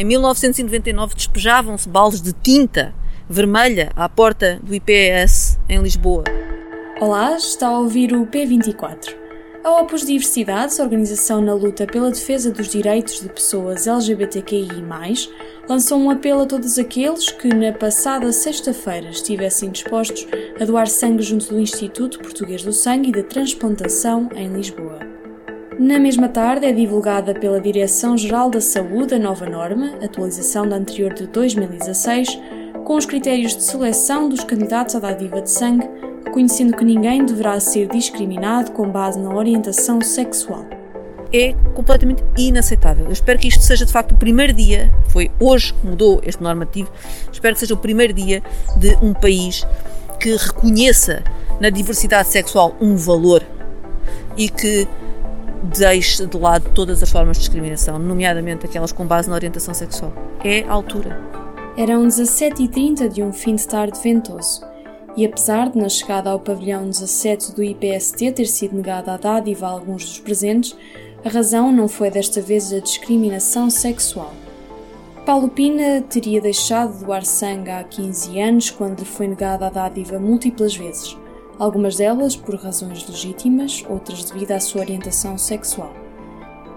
Em 1999 despejavam-se baldes de tinta vermelha à porta do IPS em Lisboa. Olá, está a ouvir o P24. A Opus Diversidades, organização na luta pela defesa dos direitos de pessoas LGBTQI+, lançou um apelo a todos aqueles que, na passada sexta-feira, estivessem dispostos a doar sangue junto do Instituto Português do Sangue e da Transplantação em Lisboa. Na mesma tarde é divulgada pela Direção-Geral da Saúde a nova norma, atualização da anterior de 2016, com os critérios de seleção dos candidatos à dádiva de sangue reconhecendo que ninguém deverá ser discriminado com base na orientação sexual. É completamente inaceitável. Eu espero que isto seja de facto o primeiro dia, foi hoje que mudou este normativo, espero que seja o primeiro dia de um país que reconheça na diversidade sexual um valor e que deixe de lado todas as formas de discriminação, nomeadamente aquelas com base na orientação sexual. É a altura. Eram 17h30 de um fim de tarde ventoso e apesar de, na chegada ao pavilhão 17 do IPST, ter sido negada a dádiva a alguns dos presentes, a razão não foi desta vez a discriminação sexual. Paulo Pina teria deixado de doar sangue há 15 anos quando lhe foi negada a dádiva múltiplas vezes, algumas delas por razões legítimas, outras devido à sua orientação sexual.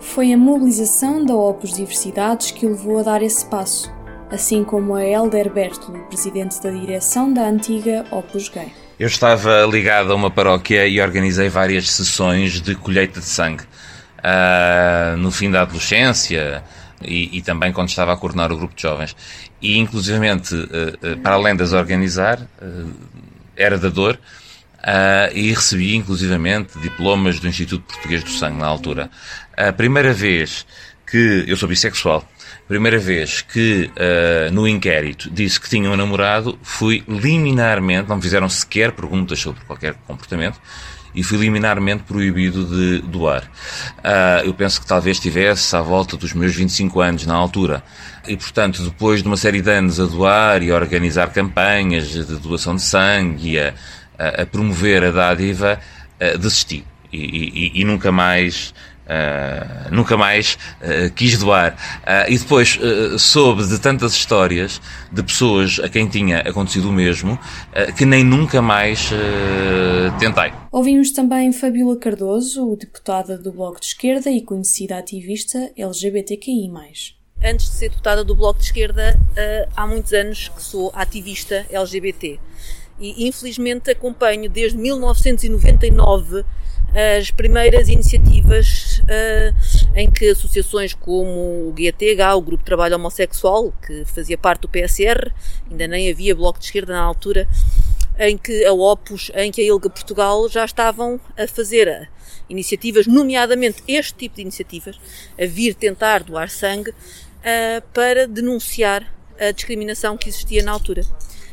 Foi a mobilização da Opus Diversidades que o levou a dar esse passo assim como a Helder Bertolo, presidente da direção da antiga Opus Gay. Eu estava ligado a uma paróquia e organizei várias sessões de colheita de sangue. Uh, no fim da adolescência e, e, também quando estava a coordenar o grupo de jovens. E, inclusivamente, uh, uh, para além das organizar, era dador e recebi, inclusivamente, diplomas do Instituto Português do Sangue na altura. A primeira vez que eu sou bissexual primeira vez que uh, no inquérito disse que tinha um namorado, fui liminarmente, não me fizeram sequer perguntas sobre qualquer comportamento, e fui liminarmente proibido de doar. Uh, eu penso que talvez tivesse à volta dos meus 25 anos na altura. E, portanto, depois de uma série de anos a doar e a organizar campanhas de doação de sangue e a, a, a promover a dádiva, uh, desisti. E, e, e, nunca mais Uh, nunca mais uh, quis doar. Uh, e depois soube de tantas histórias de pessoas a quem tinha acontecido o mesmo que nem nunca mais tentei. Ouvimos também Fabiola Cardoso, deputada do Bloco de Esquerda e conhecida ativista LGBTQI. Antes de ser deputada do Bloco de Esquerda, há muitos anos que sou ativista LGBT. E infelizmente acompanho desde 1999 as primeiras iniciativas uh, em que associações como o GTH, o Grupo de Trabalho Homossexual, que fazia parte do PSR, ainda nem havia bloco de esquerda na altura, em que a Opus, em que a ILGA Portugal já estavam a fazer iniciativas, nomeadamente este tipo de iniciativas, a vir tentar doar sangue uh, para denunciar a discriminação que existia na altura.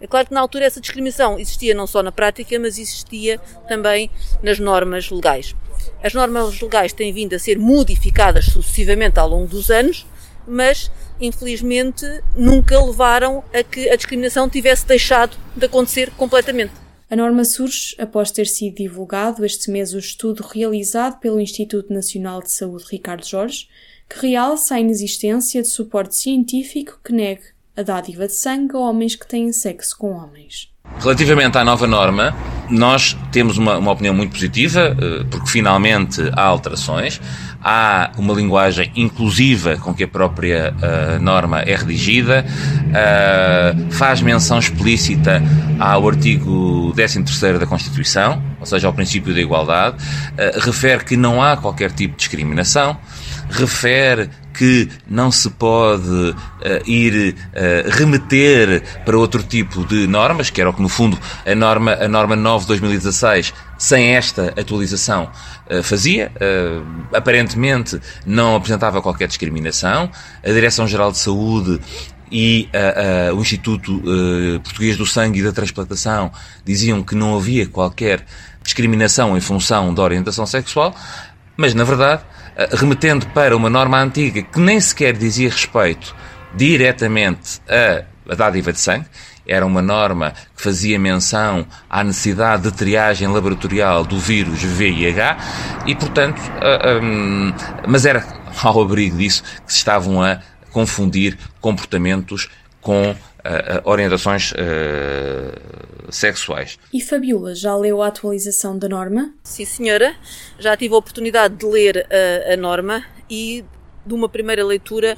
É claro que na altura essa discriminação existia não só na prática, mas existia também nas normas legais. As normas legais têm vindo a ser modificadas sucessivamente ao longo dos anos, mas infelizmente nunca levaram a que a discriminação tivesse deixado de acontecer completamente. A norma surge após ter sido divulgado este mês o estudo realizado pelo Instituto Nacional de Saúde Ricardo Jorge, que realça a inexistência de suporte científico que negue a dádiva de sangue a homens que têm sexo com homens. Relativamente à nova norma, nós temos uma, uma, opinião muito positiva, eh, porque finalmente há alterações. Há uma linguagem inclusiva com que a própria uh, norma é redigida, uh, faz menção explícita ao artigo 13 da Constituição, ou seja, ao princípio da igualdade, uh, refere que não há qualquer tipo de discriminação, refere que não se pode uh, ir uh, remeter para outro tipo de normas, que era o que no fundo a norma, a norma 9 de 2016, sem esta atualização, uh, fazia. aparentemente não apresentava qualquer discriminação. A Direção-Geral de Saúde e uh, uh, o Instituto uh, Português do Sangue e da Transplantação diziam que não havia qualquer discriminação em função da orientação sexual, mas na verdade remetendo para uma norma antiga que nem sequer dizia respeito diretamente a dádiva de sangue, era uma norma que fazia menção à necessidade de triagem laboratorial do vírus VIH e, portanto, uh, um, mas era ao abrigo disso que se estavam a confundir comportamentos com orientações sexuais. E Fabiola, já leu a atualização da norma? Sim, senhora. Já tive a oportunidade de ler a, a norma e de uma primeira leitura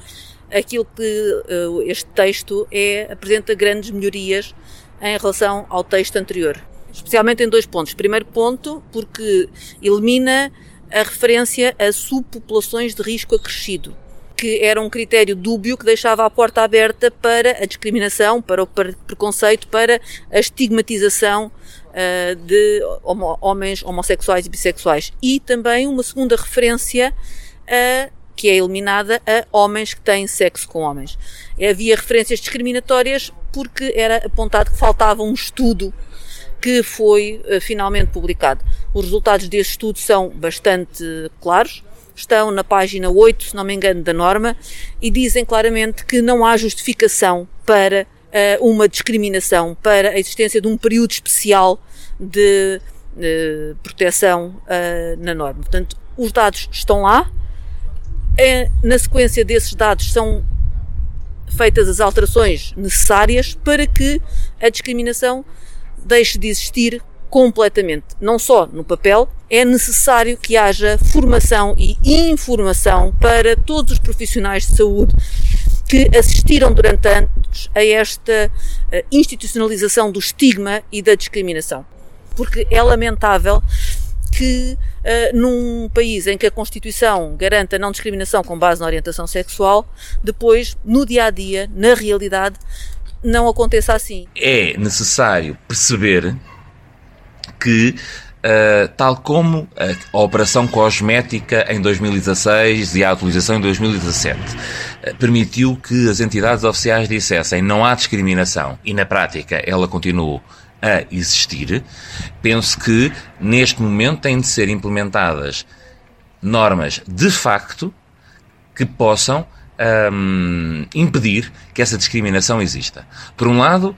aquilo que uh, este texto é, apresenta grandes melhorias em relação ao texto anterior. Especialmente em dois pontos. Primeiro ponto, porque elimina a referência a subpopulações de risco acrescido, que era um critério dúbio que deixava a porta aberta para a discriminação, para o preconceito, para a estigmatização uh, de homo homens homossexuais e bissexuais. E também uma segunda referência a que é eliminada a homens que têm sexo com homens. Havia referências discriminatórias porque era apontado que faltava um estudo que foi uh, finalmente publicado. Os resultados desse estudo são bastante claros, estão na página 8, se não me engano, da norma, e dizem claramente que não há justificação para uh, uma discriminação, para a existência de um período especial de uh, proteção na norma. Portanto, os dados estão lá, é, na sequência desses dados são feitas as alterações necessárias para que a discriminação deixe de existir completamente. Não só no papel, é necessário que haja formação e informação para todos os profissionais de saúde que assistiram durante anos a esta eh, institucionalização do estigma e da discriminação. Porque é lamentável que uh, num país em que a Constituição garanta a não discriminação com base na orientação sexual, depois, no dia a dia, na realidade, não aconteça assim. É necessário perceber que Uh, tal como a, Operação Cosmética em 2016 e a atualização em 2017, uh, permitiu que as entidades oficiais dissessem não há discriminação e na prática ela continuou a existir, penso que neste momento têm de ser implementadas normas de facto que possam um, impedir que essa discriminação exista. Por um lado,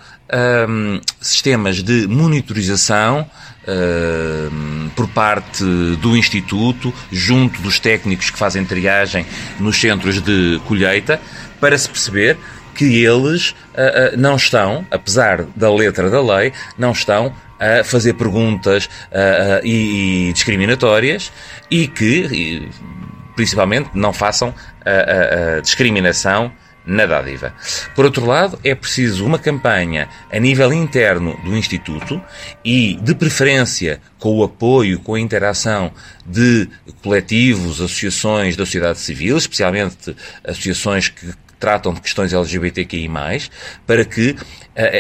um, sistemas de monitorização um, por parte do Instituto, junto dos técnicos que fazem triagem nos centros de colheita, para se perceber que eles uh, uh, não estão, apesar da letra da lei, não estão a fazer perguntas uh, e, e, discriminatórias e que, e, principalmente, não façam discriminação na dádiva. Por outro lado, é preciso uma campanha a nível interno do Instituto e, de preferência, com o apoio, com a interação de coletivos, associações da sociedade civil, especialmente associações que tratam de questões LGBTQI+, para que uh,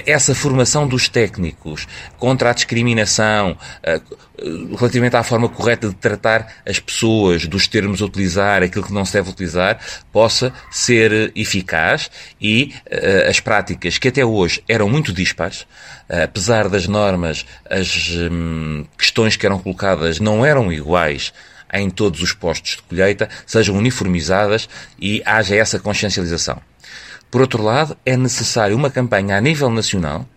essa formação dos técnicos contra a discriminação, uh, relativamente à forma correta de tratar as pessoas, dos termos a utilizar, aquilo que não se deve utilizar, possa ser eficaz e uh, as práticas que até hoje eram muito dispares, apesar das normas, as um, questões que eram colocadas não eram iguais em todos os postos de colheita sejam uniformizadas e haja essa consciencialização. Por outro lado, é necessário uma campanha a nível nacional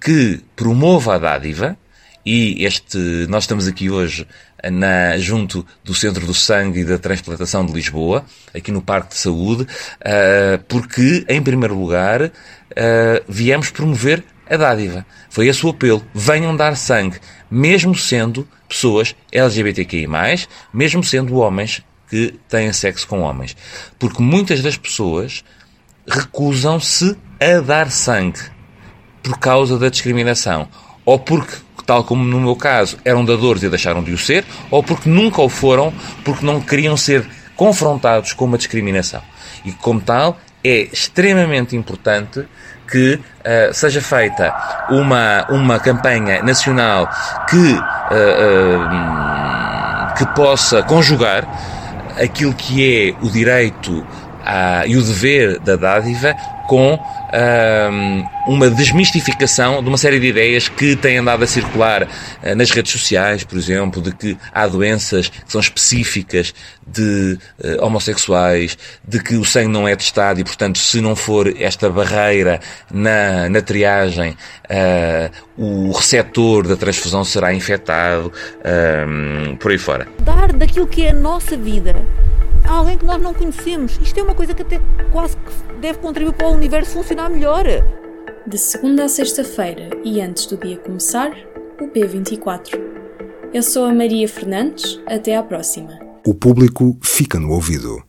que promova a dádiva e este, nós estamos aqui hoje na, junto do Centro do Sangue e da Transplantação de Lisboa, aqui no Parque de Saúde, uh, porque, em primeiro lugar, uh, viemos promover a dádiva. Foi esse o apelo. Venham dar sangue, mesmo sendo pessoas LGBTQI+, mesmo sendo homens que têm sexo com homens. Porque muitas das pessoas recusam-se a dar sangue por causa da discriminação. Ou porque, tal como no meu caso, eram dadores e deixaram de o ser, ou porque nunca o foram, porque não queriam ser confrontados com uma discriminação. E como tal, é extremamente importante que uh, seja feita uma, uma campanha nacional que, uh, que possa conjugar aquilo que é o direito e o dever da dádiva com uma desmistificação de uma série de ideias que têm andado a circular uh, nas redes sociais, por exemplo, de que há doenças que são específicas de uh, homossexuais, de que o sangue não é testado e, portanto, se não for esta barreira na, na triagem, uh, o receptor da transfusão será infectado, por aí fora. Dar daquilo que é a nossa vida alguém que nós não conhecemos. Isto é uma coisa que até quase que deve contribuir para o universo funcionar melhor. De segunda a sexta-feira e antes do dia começar, o P24. Eu sou a Maria Fernandes, até à próxima. O público fica no ouvido.